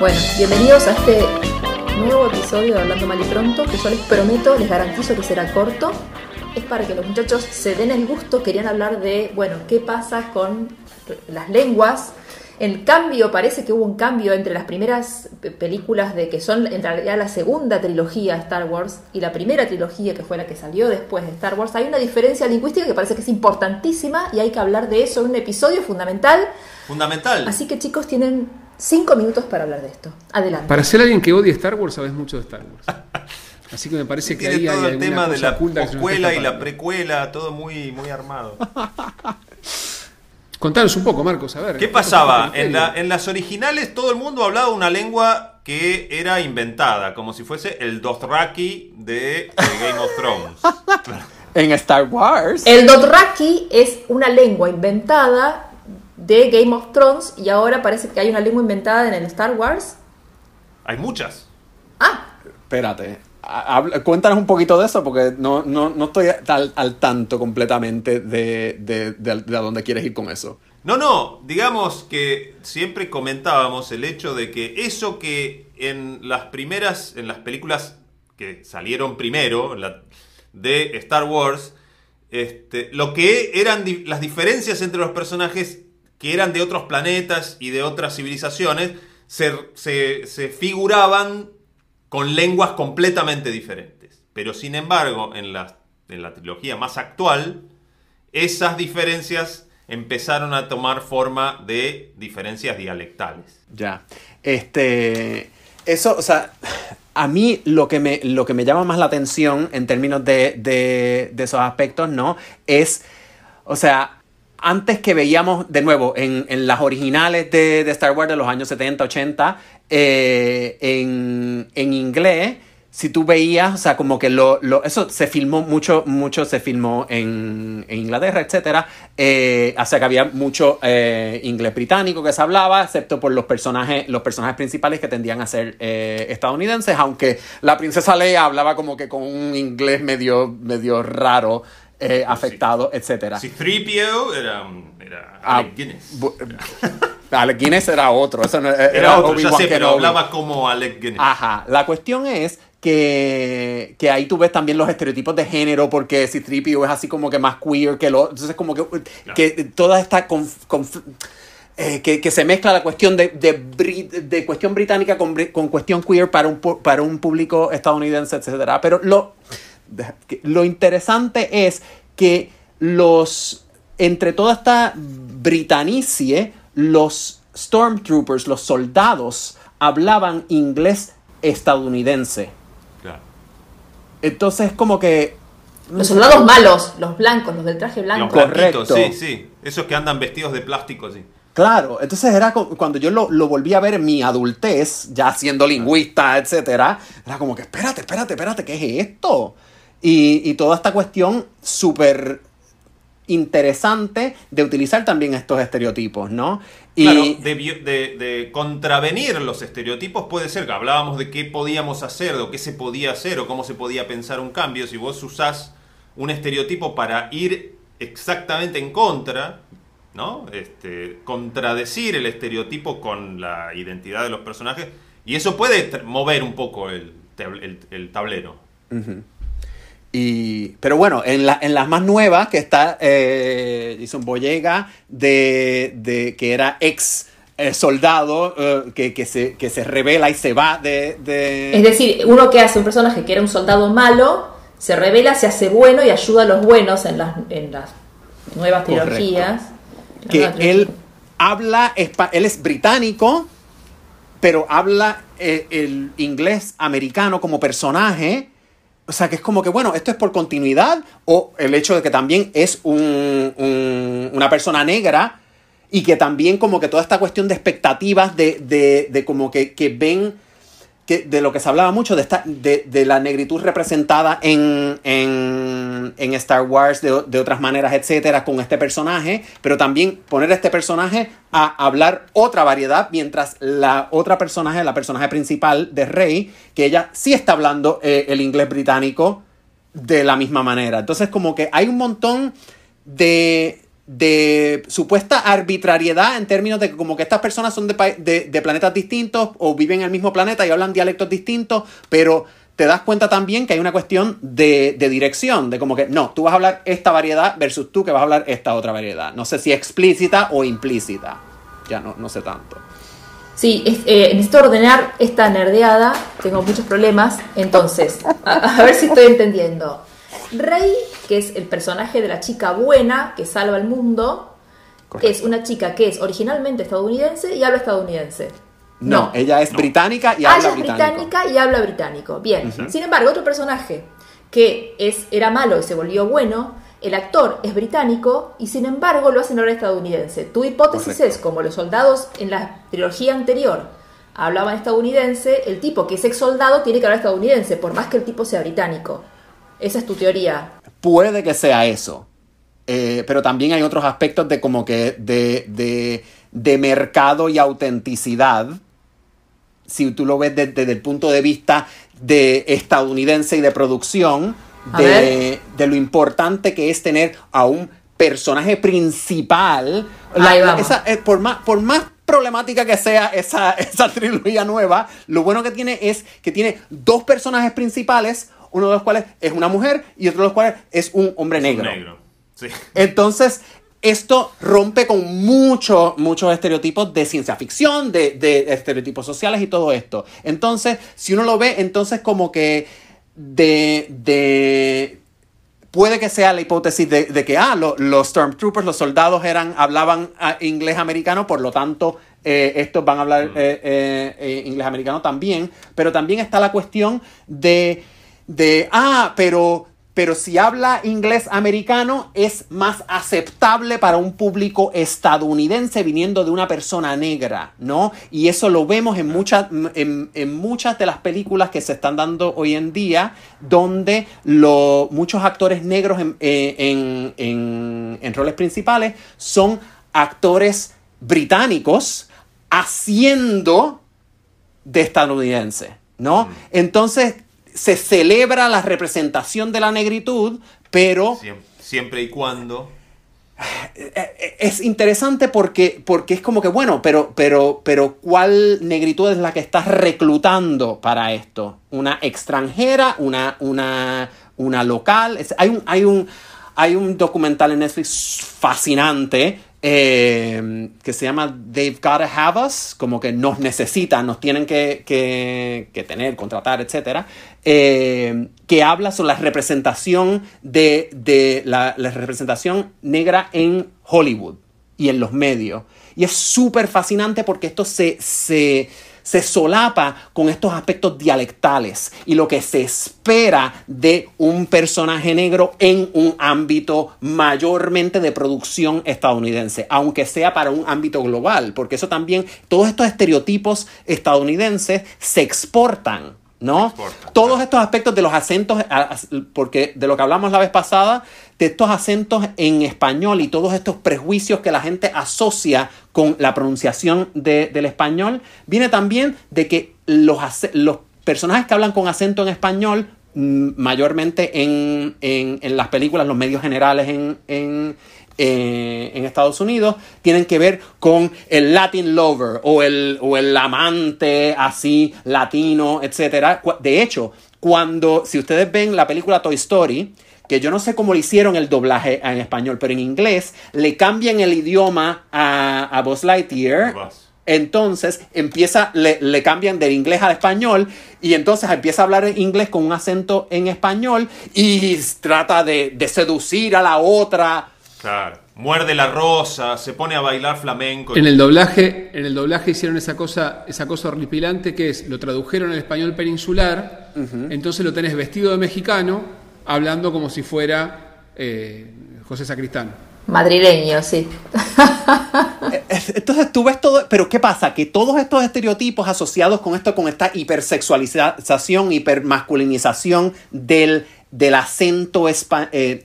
Bueno, bienvenidos a este nuevo episodio de Hablando Mal y Pronto, que yo les prometo, les garantizo que será corto. Es para que los muchachos se den el gusto, querían hablar de, bueno, qué pasa con las lenguas. El cambio, parece que hubo un cambio entre las primeras pe- películas de que son en realidad la segunda trilogía de Star Wars y la primera trilogía que fue la que salió después de Star Wars. Hay una diferencia lingüística que parece que es importantísima y hay que hablar de eso en un episodio fundamental. Fundamental. Así que chicos, tienen cinco minutos para hablar de esto. Adelante. Para ser alguien que odia Star Wars, sabes mucho de Star Wars. Así que me parece que ahí hay todo el alguna tema de la poscuela y la precuela, todo muy, muy armado. Contanos un poco, Marcos, a ver. ¿Qué pasaba? En, la- en las originales todo el mundo hablaba una lengua que era inventada, como si fuese el Dothraki de, de Game of Thrones. En Star Wars. El Dothraki es una lengua inventada de Game of Thrones y ahora parece que hay una lengua inventada en el Star Wars. Hay muchas. Ah, Espérate. habla- cuéntanos un poquito de eso porque no, no, no estoy al, al tanto completamente de, de, de- de a dónde quieres ir con eso. No, no, digamos que siempre comentábamos el hecho de que eso que en las primeras, en las películas que salieron primero la- de Star Wars, este, lo que eran di- las diferencias entre los personajes que eran de otros planetas y de otras civilizaciones, se, se- se figuraban con lenguas completamente diferentes. Pero sin embargo, en la, en la trilogía más actual, esas diferencias empezaron a tomar forma de diferencias dialectales. Ya. Este. Eso, o sea, a mí lo que me, lo que me llama más la atención en términos de, de, de esos aspectos, ¿no? Es, o sea, antes que veíamos, de nuevo, en, en las originales de, de Star Wars de los años 70, 80, eh, en, en inglés, si tú veías, o sea, como que lo, lo- eso se filmó mucho, mucho se filmó en, en Inglaterra, etcétera. Eh, o sea que había mucho eh, inglés británico que se hablaba, excepto por los personajes, los personajes principales que tendían a ser eh, estadounidenses, aunque la princesa Leia hablaba como que con un inglés medio, medio raro, eh, afectado, etcétera. Si 3PO era, era Ah, Alec Guinness. Alec Guinness era otro, eso no- era, Era otro, ya sé, pero hablaba como Alec Guinness. Ajá, la cuestión es que, que ahí tú ves también los estereotipos de género, porque si Tripio es así como que más queer que lo... Entonces como que, que toda esta... conf- conf- eh, que, que se mezcla la cuestión de, de, de cuestión británica con, con cuestión queer para un, para un público estadounidense, etcétera. Pero lo, lo interesante es que los entre toda esta britanicie, los stormtroopers, los soldados, hablaban inglés estadounidense. Claro. Entonces como que los soldados malos, los blancos, los del traje Los blanco. Correcto. blanquitos, sí, sí. Esos que andan vestidos de plástico, sí. Claro, entonces era cuando yo lo, lo volví a ver en mi adultez, ya siendo lingüista, etcétera, era como que, espérate, espérate, espérate, ¿qué es esto? Y, y toda esta cuestión súper interesante de utilizar también estos estereotipos, ¿no? Y Claro, de, vi- de- de contravenir los estereotipos puede ser que hablábamos de qué podíamos hacer, o qué se podía hacer, o cómo se podía pensar un cambio. Si vos usás un estereotipo para ir exactamente en contra, ¿no? Este, contradecir el estereotipo con la identidad de los personajes, y eso puede mover un poco el, tab- el- el tablero. Y, pero bueno, en, la- en las más nuevas, que está eh, Jason Boyega, de, de, que era ex eh, soldado, eh, que, que, se, que se revela y se va de... de- Es decir, uno que hace un personaje que era un soldado malo, se revela, se hace bueno y ayuda a los buenos en las, en las nuevas Correcto. trilogías. que él habla, él es británico, pero habla eh, el inglés americano como personaje o sea, que es como que, bueno, esto es por continuidad o el hecho de que también es un, un- una persona negra y que también como que toda esta cuestión de expectativas de, de, de como que, que ven que de lo que se hablaba mucho de, esta, de, de la negritud representada en, en, en Star Wars de, de otras maneras, etcétera, con este personaje, pero también poner a este personaje a hablar otra variedad, mientras la otra personaje, la personaje principal de Rey, que ella sí está hablando eh, el inglés británico de la misma manera. Entonces, como que hay un montón de, de supuesta arbitrariedad en términos de que como que estas personas son de, de, de planetas distintos o viven en el mismo planeta y hablan dialectos distintos, pero te das cuenta también que hay una cuestión de, de dirección, de como que no, tú vas a hablar esta variedad versus tú que vas a hablar esta otra variedad. No sé si explícita o implícita. Ya no, no sé tanto. Sí, es- eh, necesito ordenar esta nerdeada, tengo muchos problemas, entonces, a ver si estoy entendiendo. Rey, que es el personaje de la chica buena que salva al mundo, Correcto. es una chica que es originalmente estadounidense y habla estadounidense. No, ella es No. británica y Ah, habla ella es británico. británica y habla británico. Bien. Sin embargo, otro personaje que es, era malo y se volvió bueno, el actor es británico y sin embargo lo hacen ahora estadounidense. Tu hipótesis Correcto. es, como los soldados en la trilogía anterior hablaban estadounidense, el tipo que es ex soldado tiene que hablar estadounidense, por más que el tipo sea británico. Esa es tu teoría. Puede que sea eso. Eh, pero también hay otros aspectos de como que de, de, de mercado y autenticidad. Si tú lo ves de- desde el punto de vista de estadounidense y de producción, de, de lo importante que es tener a un personaje principal. Vamos. esa- eh, por, más, por más problemática que sea esa, esa trilogía nueva, lo bueno que tiene es que tiene dos personajes principales, uno de los cuales es una mujer y otro de los cuales es un hombre negro. Negro. Sí. Entonces, esto rompe con muchos, muchos estereotipos de ciencia ficción, de, de estereotipos sociales y todo esto. Entonces, si uno lo ve, entonces como que de... de puede que sea la hipótesis de, de que ah, lo- los Stormtroopers, los soldados eran, hablaban ah, inglés americano, por lo tanto, eh, estos van a hablar eh, eh, eh, inglés americano también. Pero también está la cuestión de, de ah, pero, pero si habla inglés americano es más aceptable para un público estadounidense viniendo de una persona negra, ¿no? Y eso lo vemos en muchas, en, en muchas de las películas que se están dando hoy en día, donde lo- muchos actores negros en, eh, en- en- en roles principales son actores británicos haciendo de estadounidense, ¿no? Entonces se celebra la representación de la negritud, pero Siem- Siempre y cuando. eh, es interesante porque, porque es como que, bueno, pero, pero, pero ¿cuál negritud es la que estás reclutando para esto? ¿Una extranjera? ¿Una, una, una local? Es- hay, un, hay, un, hay un documental en Netflix fascinante eh, que se llama They've Gotta Have Us, como que nos necesitan, nos tienen que, que, que tener, contratar, etc. que habla sobre la representación de, de la, la representación negra en Hollywood y en los medios. Y es súper fascinante porque esto se, se, se solapa con estos aspectos dialectales y lo que se espera de un personaje negro en un ámbito mayormente de producción estadounidense, aunque sea para un ámbito global, porque eso también, todos estos estereotipos estadounidenses se exportan. ¿No? Todos claro. estos aspectos de los acentos, porque de lo que hablamos la vez pasada, de estos acentos en español y todos estos prejuicios que la gente asocia con la pronunciación de- del español, viene también de que los, personajes que hablan con acento en español, mm, mayormente en, en- en las películas, los medios generales en, en, eh, en Estados Unidos, tienen que ver con el Latin lover o el, o el amante así latino, etc. De hecho, cuando, si ustedes ven la película Toy Story, que yo no sé cómo le hicieron el doblaje en español, pero en inglés le cambian el idioma a, a Buzz Lightyear. Entonces empieza, le, le cambian del inglés al español y entonces empieza a hablar en inglés con un acento en español y trata de, de seducir a la otra. Claro. muerde la rosa, se pone a bailar flamenco. En el doblaje, en el doblaje hicieron esa cosa, esa cosa horripilante que es, lo tradujeron al español peninsular, entonces lo tenés vestido de mexicano, hablando como si fuera eh, José Sacristán. Madrileño, sí. Entonces tú ves todo, pero ¿qué pasa? Que todos estos estereotipos asociados con esto, con esta hipersexualización, hipermasculinización del, del acento eh,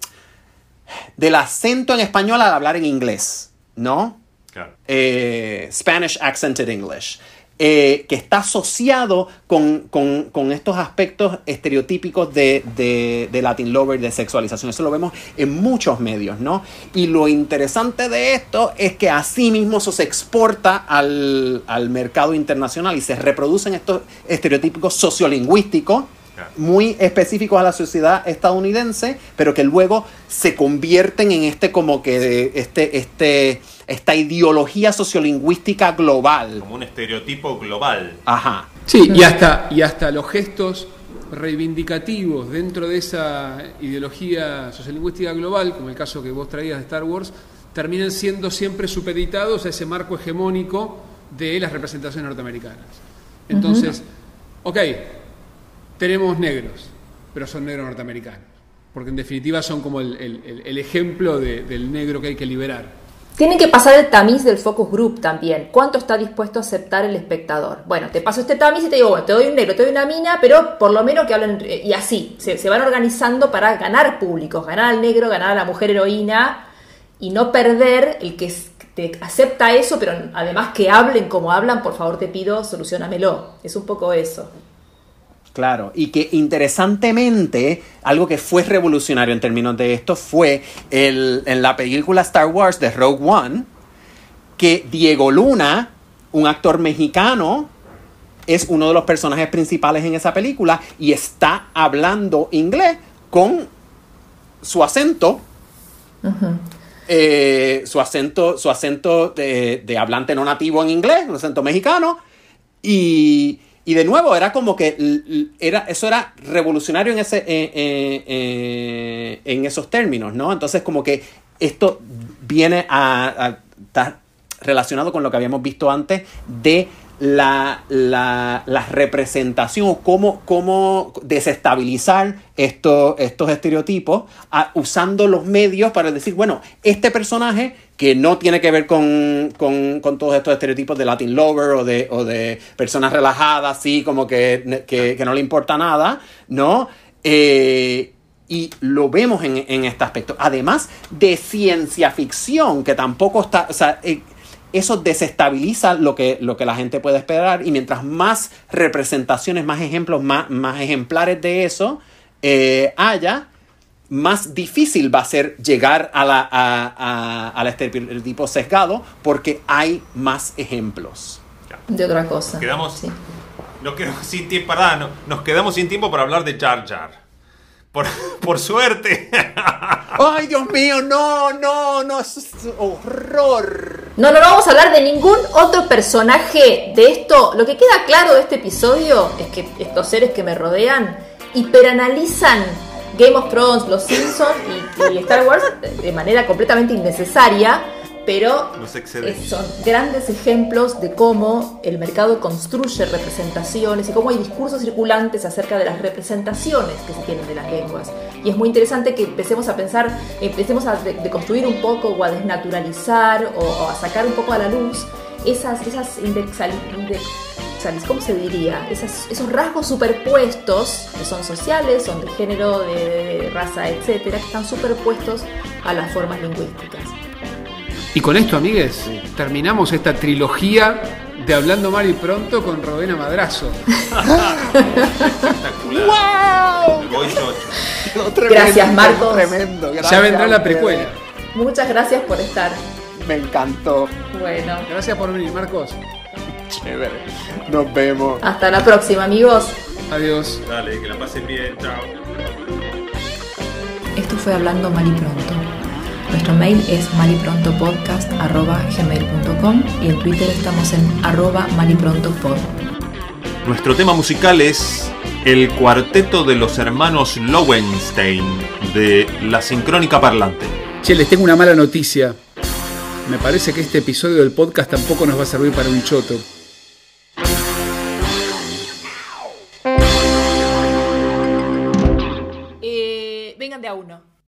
del acento en español al hablar en inglés, ¿no? Claro. eh, Spanish accented English, eh, que está asociado con, con- con estos aspectos estereotípicos de, de, de Latin Lover, de sexualización. Eso lo vemos en muchos medios, ¿no? Y lo interesante de esto es que así mismo eso se exporta al, al mercado internacional y se reproducen estos estereotipos sociolingüísticos. Muy específicos a la sociedad estadounidense, pero que luego se convierten en este como que este, este, esta ideología sociolingüística global. Como un estereotipo global. Ajá. Sí, y hasta, y hasta los gestos reivindicativos dentro de esa ideología sociolingüística global, como el caso que vos traías de Star Wars, terminan siendo siempre supeditados a ese marco hegemónico de las representaciones norteamericanas. Entonces, ok, tenemos negros, pero son negros norteamericanos, porque en definitiva son como el, el- ejemplo de- del negro que hay que liberar. Tienen que pasar el tamiz del focus group también. ¿Cuánto está dispuesto a aceptar el espectador? Bueno, te paso este tamiz y te digo, bueno, te doy un negro, te doy una mina, pero por lo menos que hablen. eh, Y así, se, se van organizando para ganar públicos, ganar al negro, ganar a la mujer heroína y no perder el que te acepta eso, pero además que hablen como hablan, por favor te pido, solucionamelo. Es un poco eso. Claro, y que interesantemente, algo que fue revolucionario en términos de esto fue el, en la película Star Wars de Rogue One, que Diego Luna, un actor mexicano, es uno de los personajes principales en esa película y está hablando inglés con su acento. eh, su acento, su acento de, de hablante no nativo en inglés, un acento mexicano. Y, y de nuevo, era como que era, eso era revolucionario en, ese, eh, eh, eh, en esos términos, ¿no? Entonces, como que esto viene a, a estar relacionado con lo que habíamos visto antes de la, la, representación o cómo, cómo desestabilizar estos, estos estereotipos usando los medios para decir, bueno, este personaje que no tiene que ver con, con- todos estos estereotipos de Latin Lover o de, o de personas relajadas, así como que, que, no le importa nada, ¿no? Eh, y lo vemos en, en este aspecto. Además de ciencia ficción, que tampoco está, eh, eso desestabiliza lo que, lo que la gente puede esperar y mientras más representaciones, más ejemplos, más, más ejemplares de eso eh, haya, más difícil va a ser llegar a la, a, a- al estereotipo sesgado porque hay más ejemplos. De otra cosa. Quedamos- Sí. Nos quedamos sin tiempo, no- nos quedamos sin tiempo para hablar de Jar Jar. Por, por suerte. ¡Ay, Dios mío! No, no, no, es horror. No, no, vamos a hablar de ningún otro personaje de esto. Lo que queda claro de este episodio es que estos seres que me rodean hiperanalizan Game of Thrones, Los Simpsons y Star Wars de manera completamente innecesaria, pero son grandes ejemplos de cómo el mercado construye representaciones y cómo hay discursos circulantes acerca de las representaciones que se tienen de las lenguas. Y es muy interesante que empecemos a pensar, empecemos a de- deconstruir un poco o a desnaturalizar o, o a sacar un poco a la luz esas, esas indexali- indexalis- ¿cómo se diría? Esas- esos rasgos superpuestos que son sociales, son de género, de, de raza, etcétera, que están superpuestos a las formas lingüísticas. Y con esto, amigues, terminamos esta trilogía de Hablando Mal y Pronto con Rodena Madrazo. Chocho. Gracias, Marcos. Tremendo. Ya gracias vendrá a la precuela. Muchas gracias por estar. Me encantó. Bueno, Gracias por venir, Marcos. Chévere. Nos vemos. hasta la próxima, amigos. Adiós. Dale, que la pasen bien. Chao. Esto fue Hablando Mal y Pronto. Nuestro mail es maliprontopodcast.gmail.com y en Twitter estamos en arroba maliprontopod. Nuestro tema musical es el cuarteto de los hermanos Lowenstein de La Sincrónica Parlante. Che, les tengo una mala noticia. Me parece que este episodio del podcast tampoco nos va a servir para un choto. Eh, vengan de a uno.